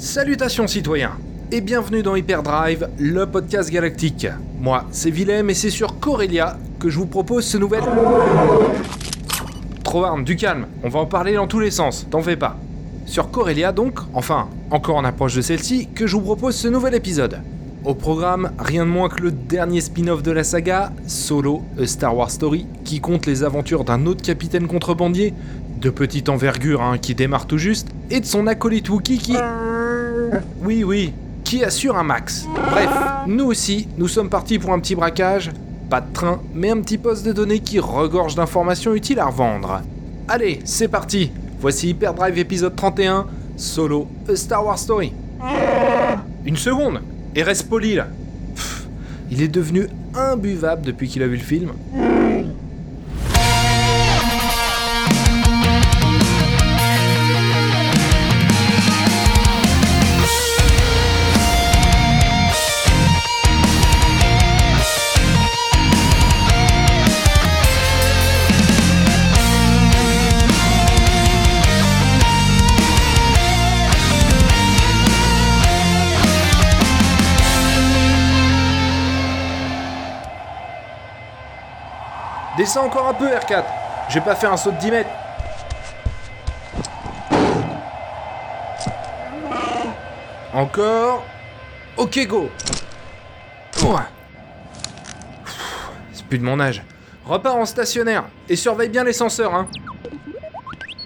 Salutations citoyens et bienvenue dans Hyperdrive, le podcast galactique. Moi, c'est Willem et c'est sur Corellia que je vous propose ce nouvel... Trop arme, du calme, on va en parler dans tous les sens, t'en fais pas. Sur Corellia donc, enfin, encore en approche de celle-ci, que je vous propose ce nouvel épisode. Au programme, rien de moins que le dernier spin-off de la saga, Solo, A Star Wars Story, qui compte les aventures d'un autre capitaine contrebandier, de petite envergure hein, qui démarre tout juste, et de son acolyte Wookie qui... Oui, oui, qui assure un max? Bref, nous aussi, nous sommes partis pour un petit braquage. Pas de train, mais un petit poste de données qui regorge d'informations utiles à revendre. Allez, c'est parti Voici Hyperdrive épisode 31, Solo, A Star Wars Story. Une seconde Et reste poli là Il est devenu imbuvable depuis qu'il a vu le film. Encore un peu, R4. J'ai pas fait un saut de 10 mètres. Encore. Ok, go. C'est plus de mon âge. Repars en stationnaire et surveille bien les hein.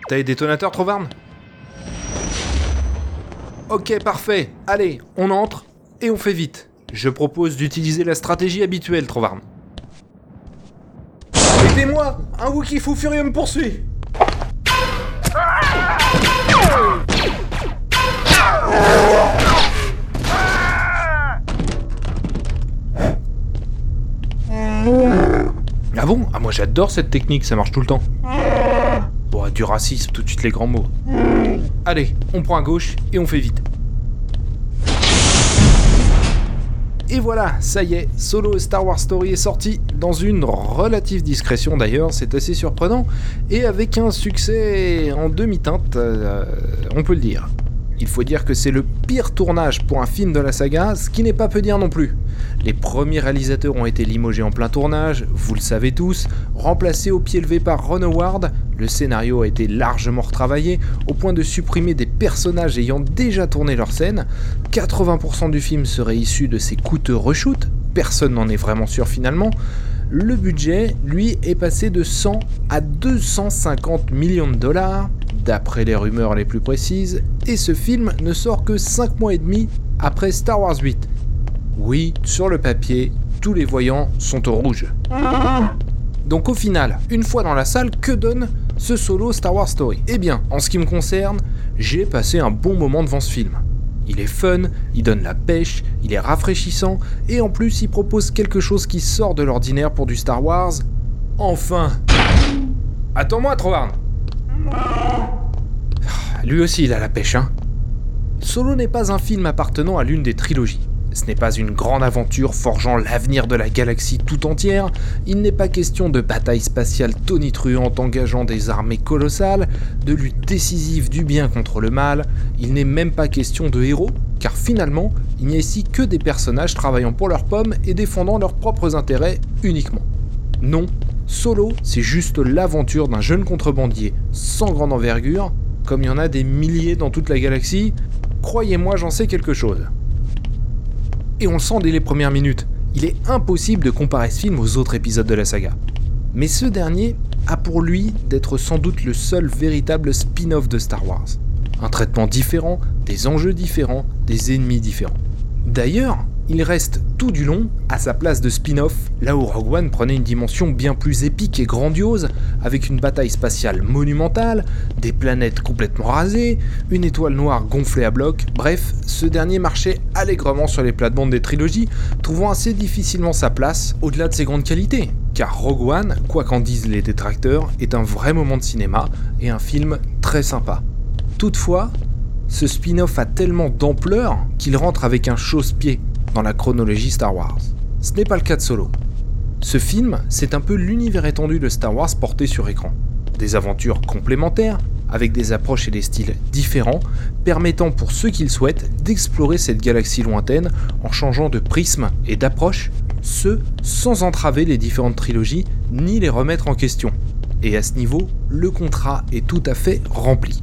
T'as les détonateurs, Trovarne Ok, parfait. Allez, on entre et on fait vite. Je propose d'utiliser la stratégie habituelle, Trovarne. Aidez-moi Un Wookie fou furieux me poursuit Ah bon? Ah moi j'adore cette technique, ça marche tout le temps. Bon, du racisme, tout de suite les grands mots. Allez, on prend à gauche et on fait vite. Et voilà, ça y est, Solo Star Wars Story est sorti dans une relative discrétion d'ailleurs, c'est assez surprenant, et avec un succès en demi-teinte, euh, on peut le dire. Il faut dire que c'est le pire tournage pour un film de la saga, ce qui n'est pas peu dire non plus. Les premiers réalisateurs ont été limogés en plein tournage, vous le savez tous, remplacés au pied levé par Ron Howard, le scénario a été largement retravaillé au point de supprimer des personnages ayant déjà tourné leur scène, 80% du film serait issu de ces coûteux reshoots, personne n'en est vraiment sûr finalement, le budget, lui, est passé de 100 à 250 millions de dollars, d'après les rumeurs les plus précises, et ce film ne sort que 5 mois et demi après Star Wars 8. Oui, sur le papier, tous les voyants sont au rouge. Donc au final, une fois dans la salle, que donne ce solo Star Wars Story Eh bien, en ce qui me concerne, j'ai passé un bon moment devant ce film. Il est fun, il donne la pêche, il est rafraîchissant, et en plus il propose quelque chose qui sort de l'ordinaire pour du Star Wars. Enfin Attends-moi, Trovarne Lui aussi il a la pêche, hein Solo n'est pas un film appartenant à l'une des trilogies. Ce n'est pas une grande aventure forgeant l'avenir de la galaxie tout entière, il n'est pas question de bataille spatiale tonitruante engageant des armées colossales, de lutte décisive du bien contre le mal, il n'est même pas question de héros, car finalement, il n'y a ici que des personnages travaillant pour leurs pommes et défendant leurs propres intérêts uniquement. Non, Solo, c'est juste l'aventure d'un jeune contrebandier sans grande envergure, comme il y en a des milliers dans toute la galaxie, croyez-moi j'en sais quelque chose et on le sent dès les premières minutes. Il est impossible de comparer ce film aux autres épisodes de la saga. Mais ce dernier a pour lui d'être sans doute le seul véritable spin-off de Star Wars. Un traitement différent, des enjeux différents, des ennemis différents. D'ailleurs, il reste tout du long à sa place de spin-off, là où Rogue One prenait une dimension bien plus épique et grandiose, avec une bataille spatiale monumentale, des planètes complètement rasées, une étoile noire gonflée à bloc, bref, ce dernier marchait allègrement sur les plates-bandes des trilogies, trouvant assez difficilement sa place au-delà de ses grandes qualités. Car Rogue One, quoi qu'en disent les détracteurs, est un vrai moment de cinéma et un film très sympa. Toutefois, ce spin-off a tellement d'ampleur qu'il rentre avec un chausse-pied dans la chronologie Star Wars. Ce n'est pas le cas de Solo. Ce film, c'est un peu l'univers étendu de Star Wars porté sur écran. Des aventures complémentaires, avec des approches et des styles différents, permettant pour ceux qui le souhaitent d'explorer cette galaxie lointaine en changeant de prisme et d'approche, ce sans entraver les différentes trilogies ni les remettre en question. Et à ce niveau, le contrat est tout à fait rempli.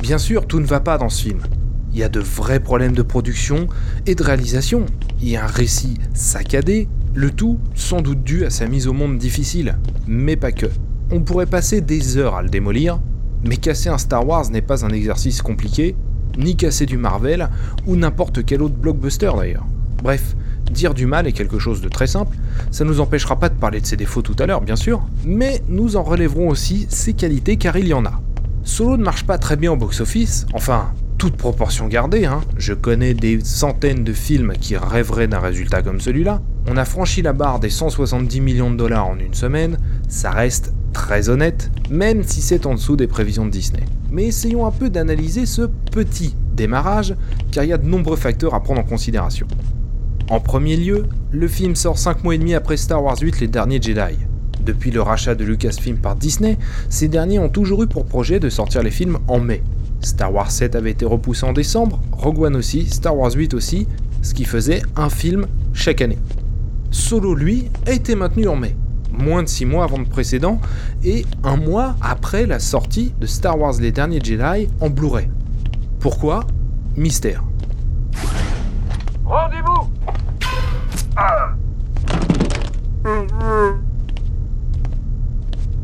Bien sûr, tout ne va pas dans ce film. Il y a de vrais problèmes de production et de réalisation. Il y a un récit saccadé, le tout sans doute dû à sa mise au monde difficile, mais pas que. On pourrait passer des heures à le démolir, mais casser un Star Wars n'est pas un exercice compliqué, ni casser du Marvel, ou n'importe quel autre blockbuster d'ailleurs. Bref, dire du mal est quelque chose de très simple, ça nous empêchera pas de parler de ses défauts tout à l'heure bien sûr, mais nous en relèverons aussi ses qualités car il y en a. Solo ne marche pas très bien au box-office, enfin, toute proportion gardée, hein. je connais des centaines de films qui rêveraient d'un résultat comme celui-là. On a franchi la barre des 170 millions de dollars en une semaine, ça reste très honnête, même si c'est en dessous des prévisions de Disney. Mais essayons un peu d'analyser ce petit démarrage, car il y a de nombreux facteurs à prendre en considération. En premier lieu, le film sort 5 mois et demi après Star Wars 8 Les Derniers Jedi. Depuis le rachat de Lucasfilm par Disney, ces derniers ont toujours eu pour projet de sortir les films en mai. Star Wars 7 avait été repoussé en décembre, Rogue One aussi, Star Wars 8 aussi, ce qui faisait un film chaque année. Solo, lui, a été maintenu en mai, moins de 6 mois avant le précédent, et un mois après la sortie de Star Wars Les Derniers Jedi en Blu-ray. Pourquoi? Mystère. Rendez-vous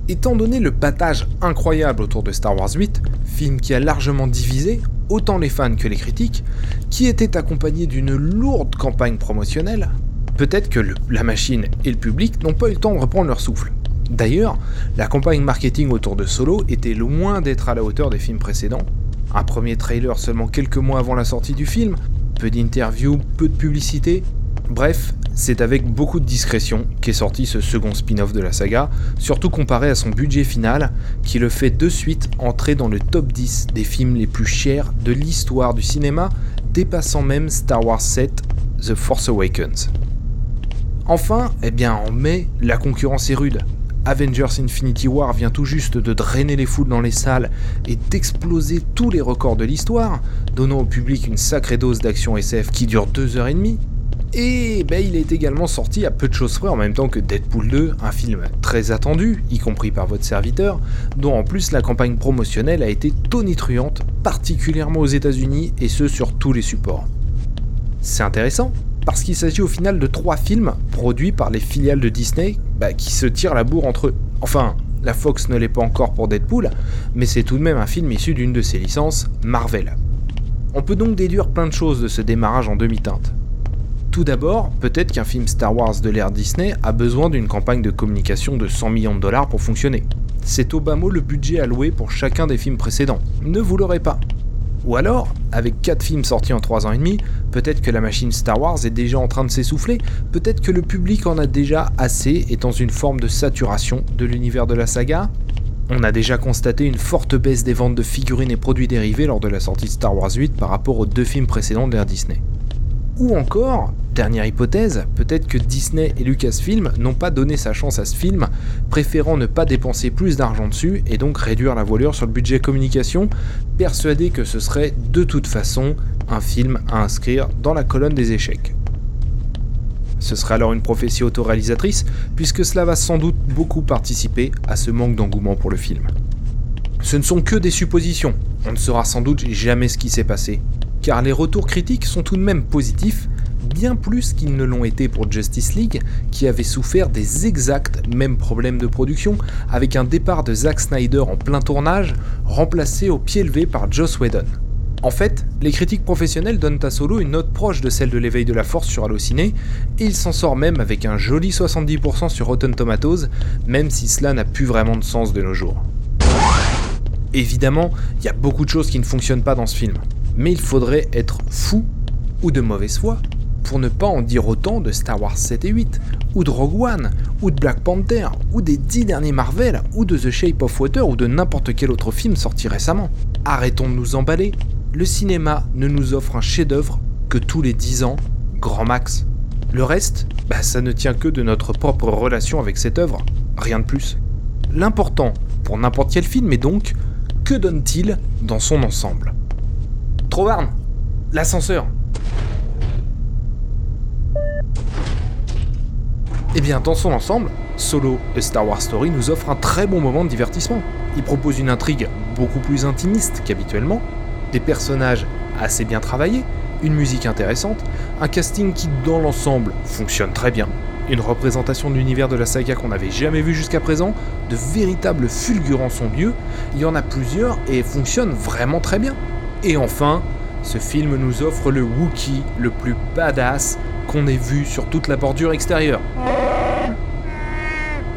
Étant donné le battage incroyable autour de Star Wars 8, film qui a largement divisé autant les fans que les critiques, qui était accompagné d'une lourde campagne promotionnelle, peut-être que la machine et le public n'ont pas eu le temps de reprendre leur souffle. D'ailleurs, la campagne marketing autour de Solo était loin d'être à la hauteur des films précédents. Un premier trailer seulement quelques mois avant la sortie du film, peu d'interviews, peu de publicité, Bref, c'est avec beaucoup de discrétion qu'est sorti ce second spin-off de la saga, surtout comparé à son budget final, qui le fait de suite entrer dans le top 10 des films les plus chers de l'histoire du cinéma, dépassant même Star Wars 7 The Force Awakens. Enfin, eh bien en mai, la concurrence est rude. Avengers Infinity War vient tout juste de drainer les foules dans les salles et d'exploser tous les records de l'histoire, donnant au public une sacrée dose d'action SF qui dure 2 heures et demie. Et ben, il est également sorti à peu de choses près en même temps que Deadpool 2, un film très attendu, y compris par votre serviteur, dont en plus la campagne promotionnelle a été tonitruante, particulièrement aux États-Unis et ce sur tous les supports. C'est intéressant, parce qu'il s'agit au final de trois films produits par les filiales de Disney bah, qui se tirent la bourre entre eux. Enfin, la Fox ne l'est pas encore pour Deadpool, mais c'est tout de même un film issu d'une de ses licences, Marvel. On peut donc déduire plein de choses de ce démarrage en demi-teinte. Tout d'abord, peut-être qu'un film Star Wars de l'ère Disney a besoin d'une campagne de communication de 100 millions de dollars pour fonctionner. C'est au bas mot le budget alloué pour chacun des films précédents. Ne vous l'aurez pas. Ou alors, avec 4 films sortis en 3 ans et demi, peut-être que la machine Star Wars est déjà en train de s'essouffler, peut-être que le public en a déjà assez et dans une forme de saturation de l'univers de la saga. On a déjà constaté une forte baisse des ventes de figurines et produits dérivés lors de la sortie de Star Wars 8 par rapport aux deux films précédents de l'ère Disney. Ou encore, dernière hypothèse, peut-être que Disney et Lucasfilm n'ont pas donné sa chance à ce film, préférant ne pas dépenser plus d'argent dessus et donc réduire la voilure sur le budget communication, persuadés que ce serait de toute façon un film à inscrire dans la colonne des échecs. Ce serait alors une prophétie autoréalisatrice, puisque cela va sans doute beaucoup participer à ce manque d'engouement pour le film. Ce ne sont que des suppositions, on ne saura sans doute jamais ce qui s'est passé, car les retours critiques sont tout de même positifs, bien plus qu'ils ne l'ont été pour Justice League, qui avait souffert des exacts mêmes problèmes de production, avec un départ de Zack Snyder en plein tournage, remplacé au pied levé par Joss Whedon. En fait, les critiques professionnelles donnent à Solo une note proche de celle de l'éveil de la force sur Allociné, et il s'en sort même avec un joli 70% sur Rotten Tomatoes, même si cela n'a plus vraiment de sens de nos jours. Évidemment, il y a beaucoup de choses qui ne fonctionnent pas dans ce film mais il faudrait être fou ou de mauvaise foi pour ne pas en dire autant de Star Wars 7 et 8, ou de Rogue One, ou de Black Panther, ou des 10 derniers Marvel, ou de The Shape of Water, ou de n'importe quel autre film sorti récemment. Arrêtons de nous emballer, le cinéma ne nous offre un chef-d'œuvre que tous les 10 ans, grand max. Le reste, bah, ça ne tient que de notre propre relation avec cette œuvre, rien de plus. L'important pour n'importe quel film est donc que donne-t-il dans son ensemble? Trovarne L'ascenseur bien, dans son ensemble, Solo de Star Wars Story nous offre un très bon moment de divertissement. Il propose une intrigue beaucoup plus intimiste qu'habituellement, des personnages assez bien travaillés, une musique intéressante, un casting qui dans l'ensemble fonctionne très bien, une représentation de l'univers de la saga qu'on n'avait jamais vu jusqu'à présent, de véritables fulgurants son lieu, il y en a plusieurs et fonctionnent vraiment très bien. Et enfin, ce film nous offre le Wookiee le plus badass qu'on ait vu sur toute la bordure extérieure.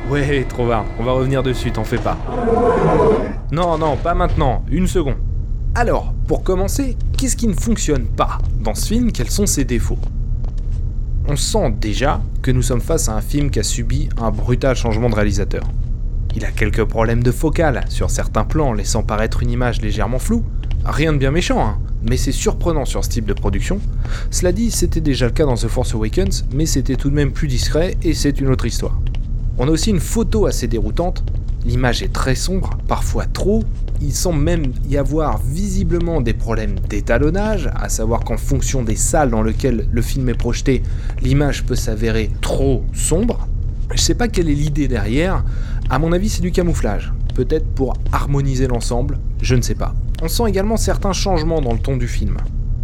Ouais, Trovard, on va revenir dessus, t'en fais pas. Non, non, pas maintenant, une seconde. Alors, pour commencer, qu'est-ce qui ne fonctionne pas dans ce film? Quels sont ses défauts? On sent déjà que nous sommes face à un film qui a subi un brutal changement de réalisateur. Il a quelques problèmes de focale sur certains plans, laissant paraître une image légèrement floue. Rien de bien méchant, hein mais c'est surprenant sur ce type de production. Cela dit, c'était déjà le cas dans The Force Awakens, mais c'était tout de même plus discret et c'est une autre histoire. On a aussi une photo assez déroutante, l'image est très sombre, parfois trop, il semble même y avoir visiblement des problèmes d'étalonnage, à savoir qu'en fonction des salles dans lesquelles le film est projeté, l'image peut s'avérer trop sombre. Je sais pas quelle est l'idée derrière, à mon avis c'est du camouflage, peut-être pour harmoniser l'ensemble, je ne sais pas. On sent également certains changements dans le ton du film.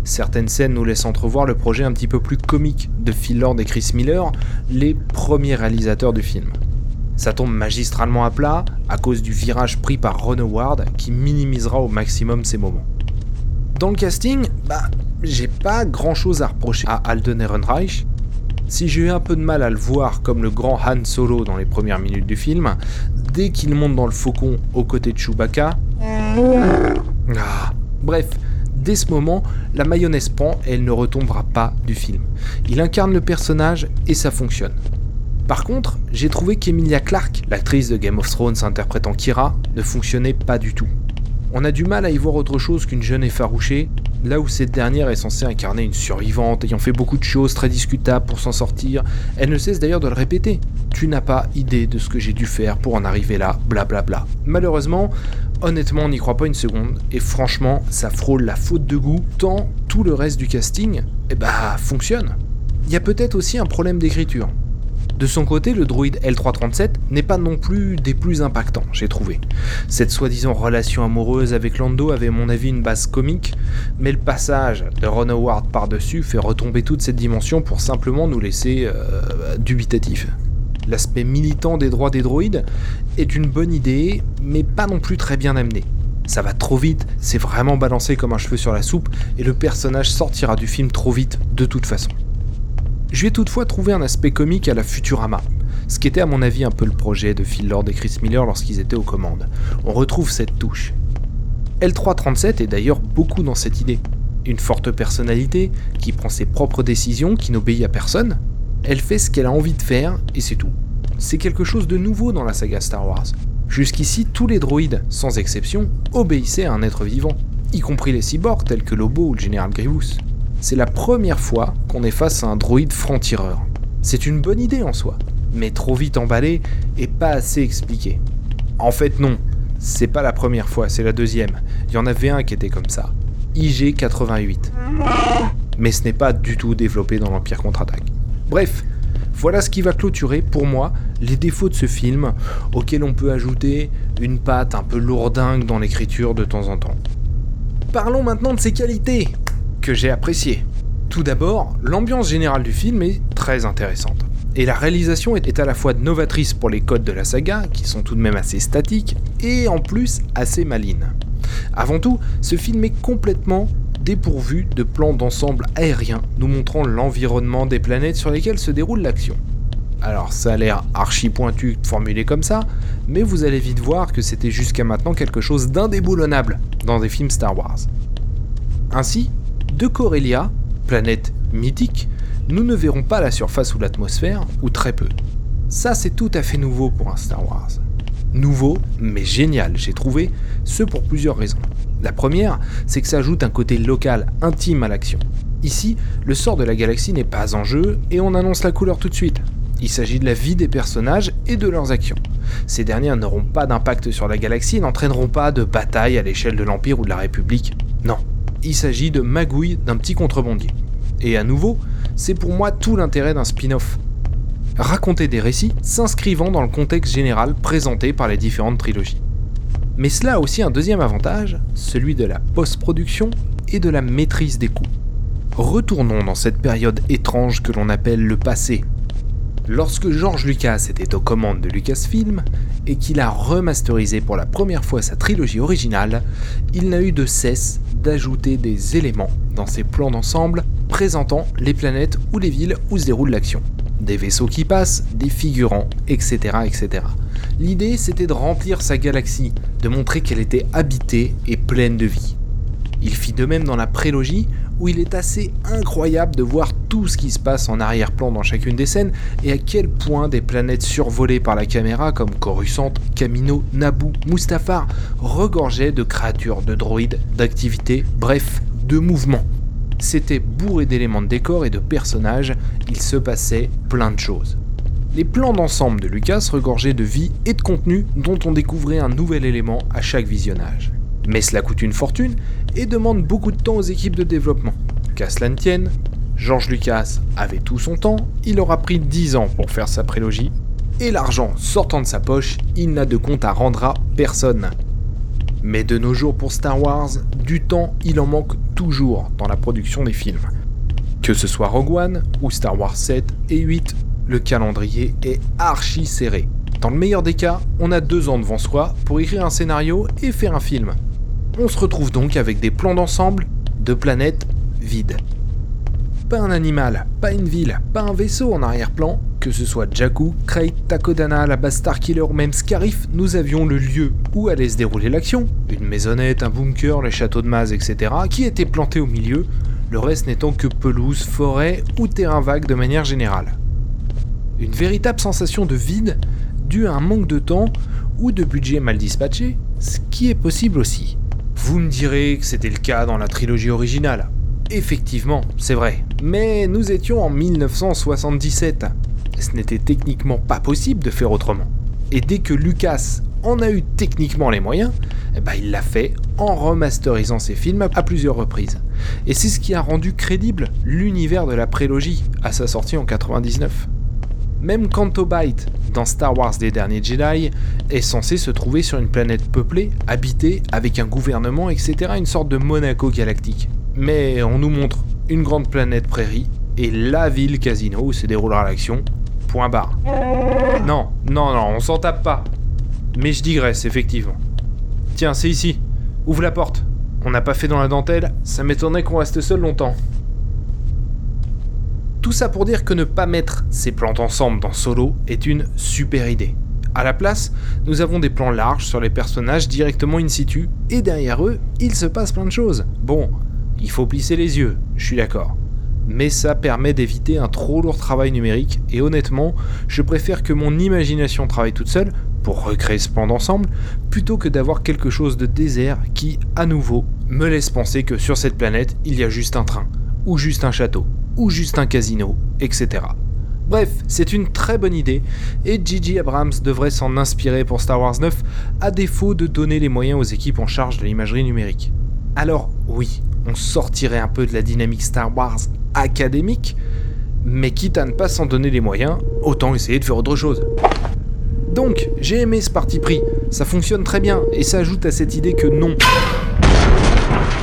Certaines scènes nous laissent entrevoir le projet un petit peu plus comique de Phil Lord et Chris Miller, les premiers réalisateurs du film. Ça tombe magistralement à plat à cause du virage pris par Ron Howard qui minimisera au maximum ces moments. Dans le casting, bah, j'ai pas grand chose à reprocher à Alden Ehrenreich. Si j'ai eu un peu de mal à le voir comme le grand Han Solo dans les premières minutes du film, dès qu'il monte dans le faucon aux côtés de Chewbacca, ah. Bref, dès ce moment, la mayonnaise prend et elle ne retombera pas du film. Il incarne le personnage et ça fonctionne. Par contre, j'ai trouvé qu'Emilia Clarke, l'actrice de Game of Thrones interprétant Kira, ne fonctionnait pas du tout. On a du mal à y voir autre chose qu'une jeune effarouchée, là où cette dernière est censée incarner une survivante ayant fait beaucoup de choses très discutables pour s'en sortir. Elle ne cesse d'ailleurs de le répéter. Tu n'as pas idée de ce que j'ai dû faire pour en arriver là, blablabla. Bla bla. Malheureusement, Honnêtement, on n'y croit pas une seconde, et franchement, ça frôle la faute de goût, tant tout le reste du casting, eh bah, fonctionne. Il y a peut-être aussi un problème d'écriture. De son côté, le droïde L337 n'est pas non plus des plus impactants, j'ai trouvé. Cette soi-disant relation amoureuse avec Lando avait, à mon avis, une base comique, mais le passage de Ron Howard par-dessus fait retomber toute cette dimension pour simplement nous laisser euh, dubitatifs l'aspect militant des droits des droïdes est une bonne idée, mais pas non plus très bien amené. Ça va trop vite, c'est vraiment balancé comme un cheveu sur la soupe, et le personnage sortira du film trop vite de toute façon. Je vais toutefois trouvé un aspect comique à la Futurama, ce qui était à mon avis un peu le projet de Phil Lord et Chris Miller lorsqu'ils étaient aux commandes. On retrouve cette touche. L337 est d'ailleurs beaucoup dans cette idée. Une forte personnalité qui prend ses propres décisions, qui n'obéit à personne, elle fait ce qu'elle a envie de faire et c'est tout. C'est quelque chose de nouveau dans la saga Star Wars. Jusqu'ici, tous les droïdes, sans exception, obéissaient à un être vivant, y compris les cyborgs tels que Lobo ou le général Grievous. C'est la première fois qu'on est face à un droïde franc-tireur. C'est une bonne idée en soi, mais trop vite emballé et pas assez expliqué. En fait, non, c'est pas la première fois, c'est la deuxième. Il y en avait un qui était comme ça. IG-88. Mais ce n'est pas du tout développé dans l'Empire contre-attaque. Bref, voilà ce qui va clôturer pour moi les défauts de ce film, auxquels on peut ajouter une patte un peu lourdingue dans l'écriture de temps en temps. Parlons maintenant de ses qualités, que j'ai appréciées. Tout d'abord, l'ambiance générale du film est très intéressante. Et la réalisation est à la fois novatrice pour les codes de la saga, qui sont tout de même assez statiques, et en plus assez malines. Avant tout, ce film est complètement dépourvu de plans d'ensemble aérien nous montrant l'environnement des planètes sur lesquelles se déroule l'action. Alors ça a l'air archi pointu formulé comme ça, mais vous allez vite voir que c'était jusqu'à maintenant quelque chose d'indéboulonnable dans des films Star Wars. Ainsi, de Corellia, planète mythique, nous ne verrons pas la surface ou l'atmosphère, ou très peu. Ça c'est tout à fait nouveau pour un Star Wars. Nouveau, mais génial, j'ai trouvé, ce pour plusieurs raisons. La première, c'est que ça ajoute un côté local, intime à l'action. Ici, le sort de la galaxie n'est pas en jeu et on annonce la couleur tout de suite. Il s'agit de la vie des personnages et de leurs actions. Ces dernières n'auront pas d'impact sur la galaxie et n'entraîneront pas de bataille à l'échelle de l'Empire ou de la République. Non, il s'agit de magouille d'un petit contrebandier. Et à nouveau, c'est pour moi tout l'intérêt d'un spin-off. Raconter des récits s'inscrivant dans le contexte général présenté par les différentes trilogies. Mais cela a aussi un deuxième avantage, celui de la post-production et de la maîtrise des coûts. Retournons dans cette période étrange que l'on appelle le passé. Lorsque George Lucas était aux commandes de Lucasfilm et qu'il a remasterisé pour la première fois sa trilogie originale, il n'a eu de cesse d'ajouter des éléments dans ses plans d'ensemble présentant les planètes ou les villes où se déroule l'action. Des vaisseaux qui passent, des figurants, etc. etc. L'idée c'était de remplir sa galaxie, de montrer qu'elle était habitée et pleine de vie. Il fit de même dans la prélogie, où il est assez incroyable de voir tout ce qui se passe en arrière-plan dans chacune des scènes et à quel point des planètes survolées par la caméra comme Coruscant, Camino, Naboo, Mustafar regorgeaient de créatures, de droïdes, d'activités, bref, de mouvements. C'était bourré d'éléments de décor et de personnages, il se passait plein de choses. Les plans d'ensemble de Lucas regorgeaient de vie et de contenu dont on découvrait un nouvel élément à chaque visionnage. Mais cela coûte une fortune et demande beaucoup de temps aux équipes de développement. Qu'à cela ne tienne, George Lucas avait tout son temps, il aura pris 10 ans pour faire sa prélogie, et l'argent sortant de sa poche, il n'a de compte à rendre à personne. Mais de nos jours pour Star Wars, du temps il en manque toujours dans la production des films. Que ce soit Rogue One ou Star Wars 7 et 8, le calendrier est archi serré. Dans le meilleur des cas, on a deux ans devant soi pour écrire un scénario et faire un film. On se retrouve donc avec des plans d'ensemble de planètes vides. Pas un animal, pas une ville, pas un vaisseau en arrière-plan, que ce soit Jakku, Krayt, Takodana, la base Starkiller ou même Scarif, nous avions le lieu où allait se dérouler l'action, une maisonnette, un bunker, le château de Maz, etc., qui était planté au milieu, le reste n'étant que pelouse, forêt ou terrain vague de manière générale. Une véritable sensation de vide due à un manque de temps ou de budget mal dispatché, ce qui est possible aussi. Vous me direz que c'était le cas dans la trilogie originale. Effectivement, c'est vrai. Mais nous étions en 1977. Ce n'était techniquement pas possible de faire autrement. Et dès que Lucas en a eu techniquement les moyens, eh ben il l'a fait en remasterisant ses films à plusieurs reprises. Et c'est ce qui a rendu crédible l'univers de la prélogie à sa sortie en 99. Même Canto Bight, dans Star Wars des derniers Jedi, est censé se trouver sur une planète peuplée, habitée, avec un gouvernement, etc., une sorte de Monaco galactique. Mais on nous montre une grande planète prairie et la ville casino où se déroulera l'action. Point barre. Non, non, non, on s'en tape pas. Mais je digresse, effectivement. Tiens, c'est ici. Ouvre la porte. On n'a pas fait dans la dentelle, ça m'étonnerait qu'on reste seul longtemps. Tout ça pour dire que ne pas mettre ces plans ensemble dans Solo est une super idée. À la place, nous avons des plans larges sur les personnages directement in situ, et derrière eux, il se passe plein de choses. Bon, il faut plisser les yeux, je suis d'accord. Mais ça permet d'éviter un trop lourd travail numérique, et honnêtement, je préfère que mon imagination travaille toute seule pour recréer ce plan d'ensemble, plutôt que d'avoir quelque chose de désert qui, à nouveau, me laisse penser que sur cette planète, il y a juste un train, ou juste un château, ou juste un casino, etc. Bref, c'est une très bonne idée, et Gigi Abrams devrait s'en inspirer pour Star Wars 9, à défaut de donner les moyens aux équipes en charge de l'imagerie numérique. Alors oui, on sortirait un peu de la dynamique Star Wars académique, mais quitte à ne pas s'en donner les moyens, autant essayer de faire autre chose. Donc, j'ai aimé ce parti pris, ça fonctionne très bien, et ça ajoute à cette idée que non.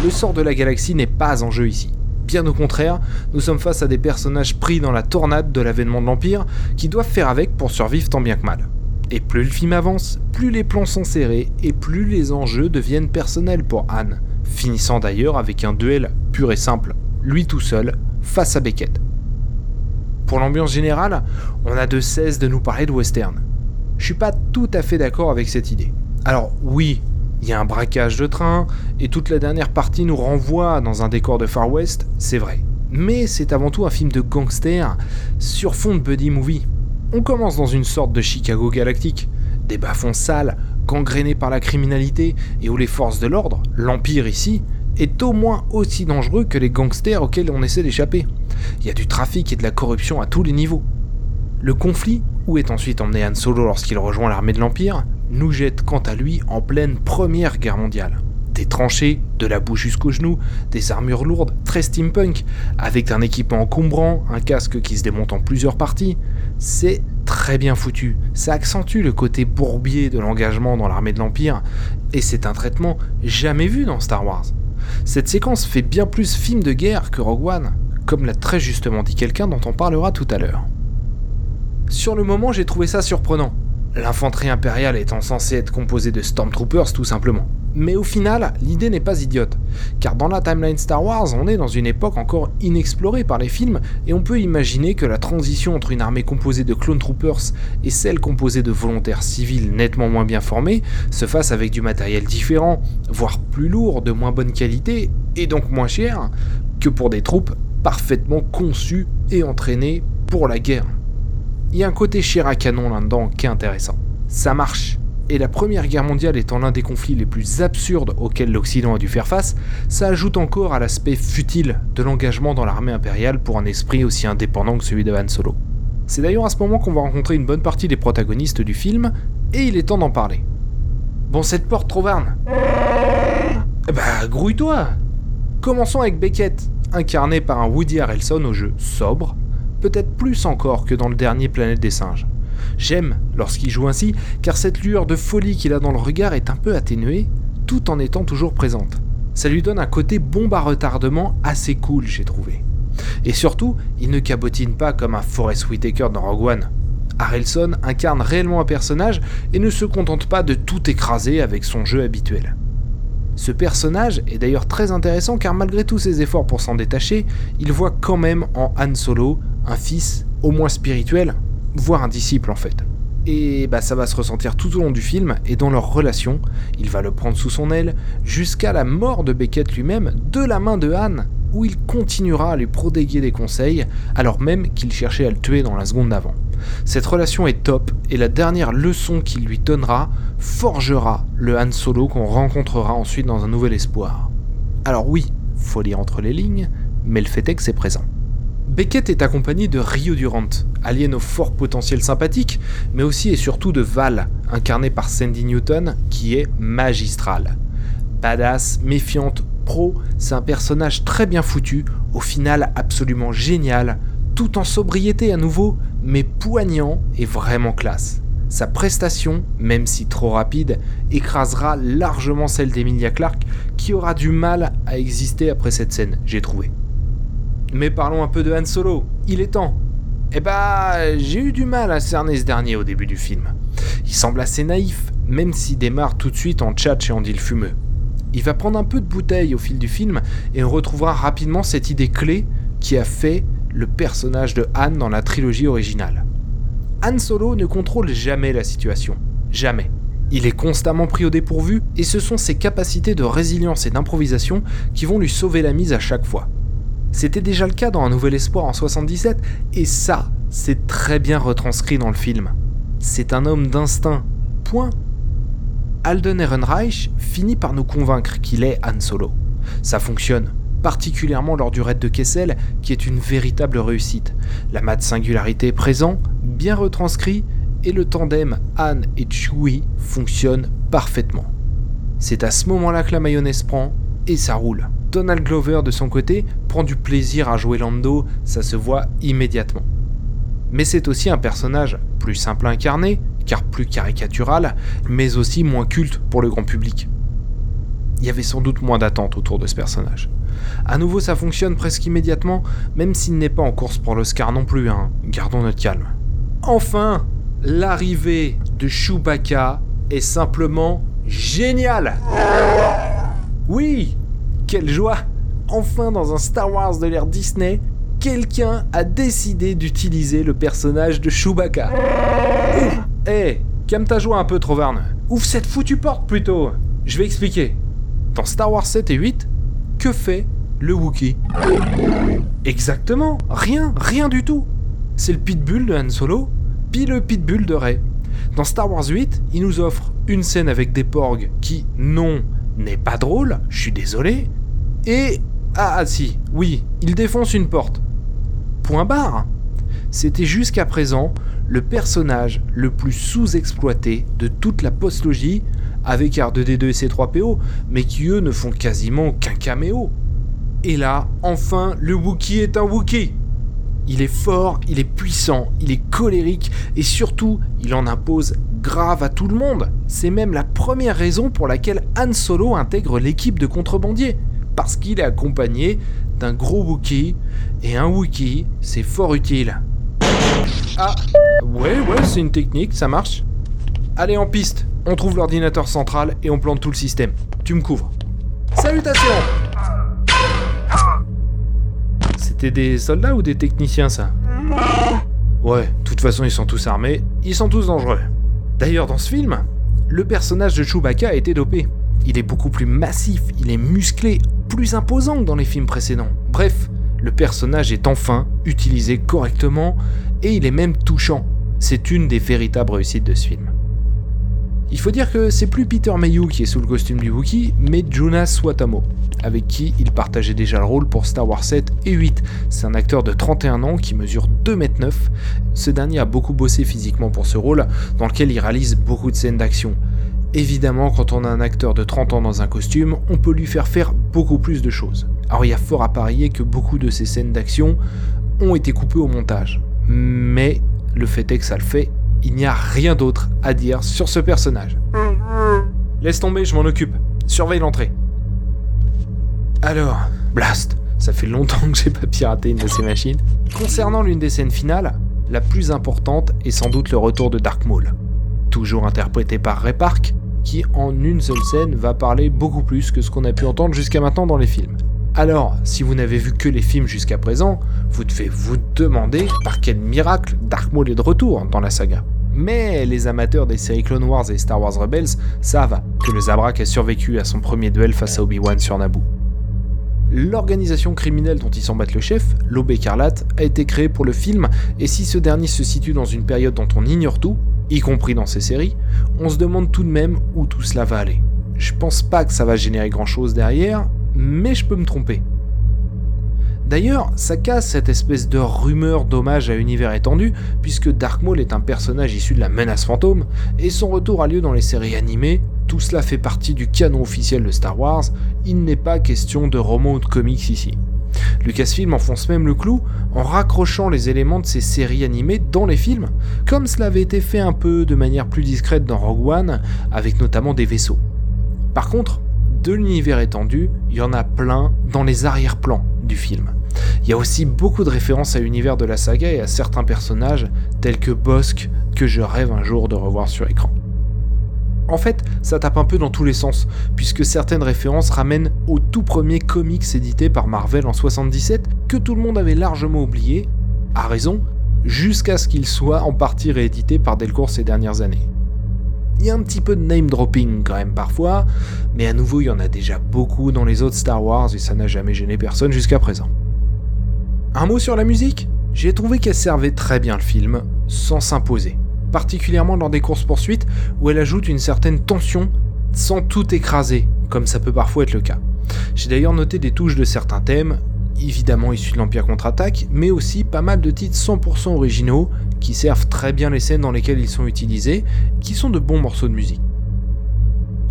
Le sort de la galaxie n'est pas en jeu ici. Bien au contraire, nous sommes face à des personnages pris dans la tornade de l'avènement de l'Empire qui doivent faire avec pour survivre tant bien que mal. Et plus le film avance, plus les plans sont serrés et plus les enjeux deviennent personnels pour Anne, finissant d'ailleurs avec un duel pur et simple, lui tout seul, face à Beckett. Pour l'ambiance générale, on a de cesse de nous parler de western. Je suis pas tout à fait d'accord avec cette idée. Alors oui, il y a un braquage de train, et toute la dernière partie nous renvoie dans un décor de Far West, c'est vrai. Mais c'est avant tout un film de gangster sur fond de buddy movie. On commence dans une sorte de Chicago galactique, des bas-fonds sales, gangrénés par la criminalité, et où les forces de l'ordre, l'Empire ici, est au moins aussi dangereux que les gangsters auxquels on essaie d'échapper. Il y a du trafic et de la corruption à tous les niveaux. Le conflit où est ensuite emmené Han Solo lorsqu'il rejoint l'armée de l'Empire, nous jette quant à lui en pleine Première Guerre mondiale. Des tranchées, de la boue jusqu'aux genoux, des armures lourdes, très steampunk, avec un équipement encombrant, un casque qui se démonte en plusieurs parties. C'est très bien foutu, ça accentue le côté bourbier de l'engagement dans l'armée de l'Empire, et c'est un traitement jamais vu dans Star Wars. Cette séquence fait bien plus film de guerre que Rogue One, comme l'a très justement dit quelqu'un dont on parlera tout à l'heure. Sur le moment, j'ai trouvé ça surprenant, l'infanterie impériale étant censée être composée de Stormtroopers tout simplement. Mais au final, l'idée n'est pas idiote, car dans la timeline Star Wars, on est dans une époque encore inexplorée par les films, et on peut imaginer que la transition entre une armée composée de clone troopers et celle composée de volontaires civils nettement moins bien formés se fasse avec du matériel différent, voire plus lourd, de moins bonne qualité, et donc moins cher, que pour des troupes parfaitement conçues et entraînées pour la guerre. Il y a un côté chair à canon là-dedans qui est intéressant. Ça marche, et la Première Guerre mondiale étant l'un des conflits les plus absurdes auxquels l'Occident a dû faire face, ça ajoute encore à l'aspect futile de l'engagement dans l'armée impériale pour un esprit aussi indépendant que celui de Han Solo. C'est d'ailleurs à ce moment qu'on va rencontrer une bonne partie des protagonistes du film, et il est temps d'en parler. Bon, cette porte, Trovarne Bah, grouille-toi Commençons avec Beckett, incarné par un Woody Harrelson au jeu sobre, peut-être plus encore que dans le dernier Planète des Singes. J'aime lorsqu'il joue ainsi, car cette lueur de folie qu'il a dans le regard est un peu atténuée, tout en étant toujours présente. Ça lui donne un côté bombe à retardement assez cool, j'ai trouvé. Et surtout, il ne cabotine pas comme un Forrest Whitaker dans Rogue One. Harrelson incarne réellement un personnage et ne se contente pas de tout écraser avec son jeu habituel. Ce personnage est d'ailleurs très intéressant car malgré tous ses efforts pour s'en détacher, il voit quand même en Han Solo un fils au moins spirituel, voire un disciple en fait. Et bah ça va se ressentir tout au long du film et dans leur relation, il va le prendre sous son aile jusqu'à la mort de Beckett lui-même de la main de Han, où il continuera à lui prodiguer des conseils alors même qu'il cherchait à le tuer dans la seconde d'avant. Cette relation est top et la dernière leçon qu'il lui donnera forgera le Han Solo qu'on rencontrera ensuite dans un nouvel espoir. Alors oui, faut lire entre les lignes, mais le fait est que c'est présent. Beckett est accompagné de Rio Durant, alien au fort potentiel sympathique, mais aussi et surtout de Val, incarné par Sandy Newton, qui est magistral. Badass, méfiante, pro, c'est un personnage très bien foutu, au final absolument génial, tout en sobriété à nouveau, mais poignant et vraiment classe. Sa prestation, même si trop rapide, écrasera largement celle d'Emilia Clarke, qui aura du mal à exister après cette scène, j'ai trouvé. Mais parlons un peu de Han Solo, il est temps. Eh bah, j'ai eu du mal à cerner ce dernier au début du film. Il semble assez naïf, même s'il démarre tout de suite en tchatch et en deal fumeux. Il va prendre un peu de bouteille au fil du film et on retrouvera rapidement cette idée clé qui a fait le personnage de Han dans la trilogie originale. Han Solo ne contrôle jamais la situation. Jamais. Il est constamment pris au dépourvu et ce sont ses capacités de résilience et d'improvisation qui vont lui sauver la mise à chaque fois. C'était déjà le cas dans Un Nouvel Espoir en 77, et ça, c'est très bien retranscrit dans le film. C'est un homme d'instinct. Point. Alden Ehrenreich finit par nous convaincre qu'il est Han Solo. Ça fonctionne, particulièrement lors du raid de Kessel, qui est une véritable réussite. La mat singularité est présent, bien retranscrit, et le tandem Han et Chewie fonctionne parfaitement. C'est à ce moment-là que la mayonnaise prend, et ça roule. Donald Glover, de son côté, prend du plaisir à jouer Lando, ça se voit immédiatement. Mais c'est aussi un personnage plus simple à incarner, car plus caricatural, mais aussi moins culte pour le grand public. Il y avait sans doute moins d'attentes autour de ce personnage. À nouveau, ça fonctionne presque immédiatement, même s'il n'est pas en course pour l'Oscar non plus, hein. gardons notre calme. Enfin, l'arrivée de Chewbacca est simplement géniale. Oui, quelle joie Enfin dans un Star Wars de l'ère Disney, quelqu'un a décidé d'utiliser le personnage de Chewbacca. Hé, hey, calme ta joie un peu, Trovarne. Ouvre cette foutue porte plutôt. Je vais expliquer. Dans Star Wars 7 et 8, que fait le Wookiee? Exactement, rien, rien du tout. C'est le pitbull de Han Solo, puis le pitbull de Rey. Dans Star Wars 8, il nous offre une scène avec des porgs qui, non, n'est pas drôle, je suis désolé, et... Ah, ah si, oui, il défonce une porte. Point barre. c'était jusqu'à présent le personnage le plus sous-exploité de toute la postlogie, avec R2D2 et C3PO, mais qui eux ne font quasiment qu'un caméo. Et là, enfin, le Wookie est un Wookie il est fort, il est puissant, il est colérique et surtout, il en impose grave à tout le monde. C'est même la première raison pour laquelle Han Solo intègre l'équipe de contrebandiers. Parce qu'il est accompagné d'un gros Wookie, et un Wookie, c'est fort utile. Ah, ouais, ouais, c'est une technique, ça marche. Allez en piste, on trouve l'ordinateur central et on plante tout le système. Tu me couvres. Salutations c'était des soldats ou des techniciens, ça? Ouais, de toute façon, ils sont tous armés, ils sont tous dangereux. D'ailleurs, dans ce film, le personnage de Chewbacca a été dopé. Il est beaucoup plus massif, il est musclé, plus imposant que dans les films précédents. Bref, le personnage est enfin utilisé correctement et il est même touchant. C'est une des véritables réussites de ce film. Il faut dire que c'est plus Peter Mayhew qui est sous le costume du Wookiee, mais Jonas Watamo, avec qui il partageait déjà le rôle pour Star Wars 7 et 8. C'est un acteur de 31 ans qui mesure 2m9. Ce dernier a beaucoup bossé physiquement pour ce rôle, dans lequel il réalise beaucoup de scènes d'action. Évidemment, quand on a un acteur de 30 ans dans un costume, on peut lui faire faire beaucoup plus de choses. Alors il y a fort à parier que beaucoup de ces scènes d'action ont été coupées au montage. Mais le fait est que ça le fait il n'y a rien d'autre à dire sur ce personnage. Laisse tomber, je m'en occupe. Surveille l'entrée. Alors, Blast, ça fait longtemps que j'ai pas piraté une de ces machines. Concernant l'une des scènes finales, la plus importante est sans doute le retour de Dark Maul. Toujours interprété par Ray Park, qui en une seule scène va parler beaucoup plus que ce qu'on a pu entendre jusqu'à maintenant dans les films. Alors, si vous n'avez vu que les films jusqu'à présent, vous devez vous demander par quel miracle Dark Maul est de retour dans la saga. Mais les amateurs des séries Clone Wars et Star Wars Rebels savent que le Zabrak a survécu à son premier duel face à Obi-Wan sur Naboo. L'organisation criminelle dont ils s'en battent le chef, l'Aube écarlate, a été créée pour le film, et si ce dernier se situe dans une période dont on ignore tout, y compris dans ces séries, on se demande tout de même où tout cela va aller. Je pense pas que ça va générer grand chose derrière, mais je peux me tromper. D'ailleurs, ça casse cette espèce de rumeur d'hommage à univers étendu, puisque Dark Maul est un personnage issu de la menace fantôme, et son retour a lieu dans les séries animées, tout cela fait partie du canon officiel de Star Wars, il n'est pas question de roman ou de comics ici. Lucasfilm enfonce même le clou en raccrochant les éléments de ces séries animées dans les films, comme cela avait été fait un peu de manière plus discrète dans Rogue One, avec notamment des vaisseaux. Par contre, de l'univers étendu, il y en a plein dans les arrière-plans du film. Il y a aussi beaucoup de références à l'univers de la saga et à certains personnages, tels que Bossk, que je rêve un jour de revoir sur écran. En fait, ça tape un peu dans tous les sens, puisque certaines références ramènent au tout premier comics édité par Marvel en 77, que tout le monde avait largement oublié, à raison, jusqu'à ce qu'il soit en partie réédité par Delcourt ces dernières années. Il y a un petit peu de name dropping quand même parfois, mais à nouveau il y en a déjà beaucoup dans les autres Star Wars et ça n'a jamais gêné personne jusqu'à présent. Un mot sur la musique? J'ai trouvé qu'elle servait très bien le film, sans s'imposer, particulièrement dans des courses-poursuites où elle ajoute une certaine tension sans tout écraser, comme ça peut parfois être le cas. J'ai d'ailleurs noté des touches de certains thèmes, évidemment issus de l'Empire contre-attaque, mais aussi pas mal de titres 100% originaux qui servent très bien les scènes dans lesquelles ils sont utilisés, qui sont de bons morceaux de musique.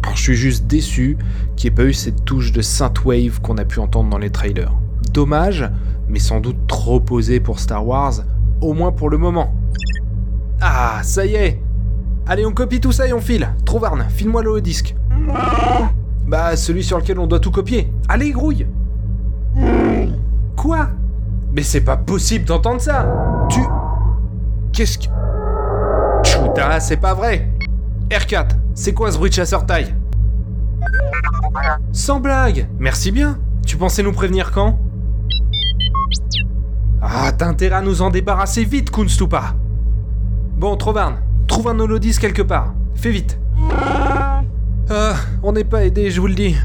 Alors je suis juste déçu qu'il n'y ait pas eu cette touche de synthwave qu'on a pu entendre dans les trailers. Dommage, mais sans doute trop posé pour Star Wars, au moins pour le moment. Ah, ça y est. Allez, on copie tout ça et on file. Trovarne, file-moi le disque. Bah, celui sur lequel on doit tout copier. Allez, grouille. Quoi? Mais c'est pas possible d'entendre ça. Tu... Qu'est-ce que... Chuta, c'est pas vrai. R4, c'est quoi ce bruit de chasseur taille? Sans blague. Merci bien. Tu pensais nous prévenir quand? Ah, t'as à nous en débarrasser vite, Kunstupa Bon, Trovarne, trouve un holodis quelque part. Fais vite. Ah, on n'est pas aidé, je vous le dis.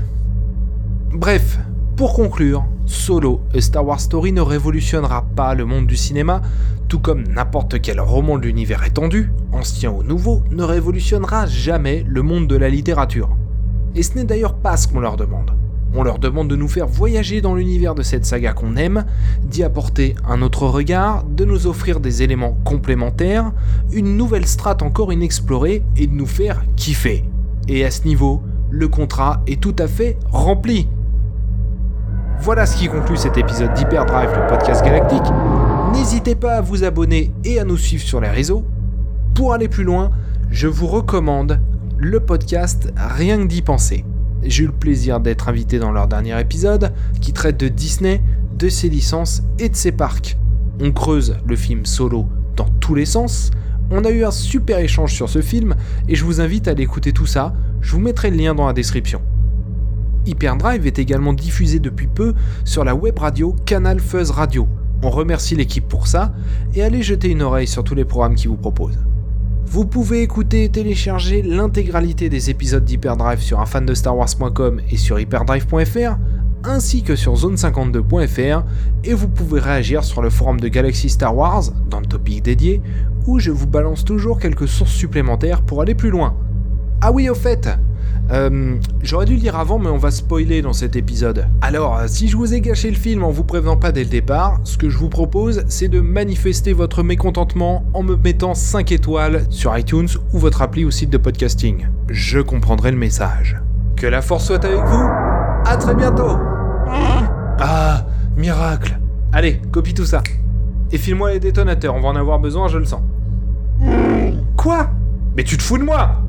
Bref, pour conclure, Solo et Star Wars Story ne révolutionnera pas le monde du cinéma, tout comme n'importe quel roman de l'univers étendu, ancien ou nouveau, ne révolutionnera jamais le monde de la littérature. Et ce n'est d'ailleurs pas ce qu'on leur demande. On leur demande de nous faire voyager dans l'univers de cette saga qu'on aime, d'y apporter un autre regard, de nous offrir des éléments complémentaires, une nouvelle strate encore inexplorée et de nous faire kiffer. Et à ce niveau, le contrat est tout à fait rempli. Voilà ce qui conclut cet épisode d'Hyperdrive, le podcast galactique. N'hésitez pas à vous abonner et à nous suivre sur les réseaux. Pour aller plus loin, je vous recommande le podcast Rien que d'y penser. J'ai eu le plaisir d'être invité dans leur dernier épisode qui traite de Disney, de ses licences et de ses parcs. On creuse le film solo dans tous les sens. On a eu un super échange sur ce film et je vous invite à aller écouter tout ça. Je vous mettrai le lien dans la description. Hyperdrive est également diffusé depuis peu sur la web radio Canal Fuzz Radio. On remercie l'équipe pour ça et allez jeter une oreille sur tous les programmes qu'ils vous proposent. Vous pouvez écouter et télécharger l'intégralité des épisodes d'Hyperdrive sur unfandestarwars.com et sur hyperdrive.fr, ainsi que sur zone52.fr, et vous pouvez réagir sur le forum de Galaxy Star Wars, dans le topic dédié, où je vous balance toujours quelques sources supplémentaires pour aller plus loin. Ah oui, au fait, euh, J'aurais dû le dire avant, mais on va spoiler dans cet épisode. Alors, euh, si je vous ai gâché le film en vous prévenant pas dès le départ, ce que je vous propose, c'est de manifester votre mécontentement en me mettant 5 étoiles sur iTunes ou votre appli ou site de podcasting. Je comprendrai le message. Que la force soit avec vous À très bientôt Ah, miracle Allez, copie tout ça. Et file-moi les détonateurs, on va en avoir besoin, je le sens. Quoi? Mais tu te fous de moi?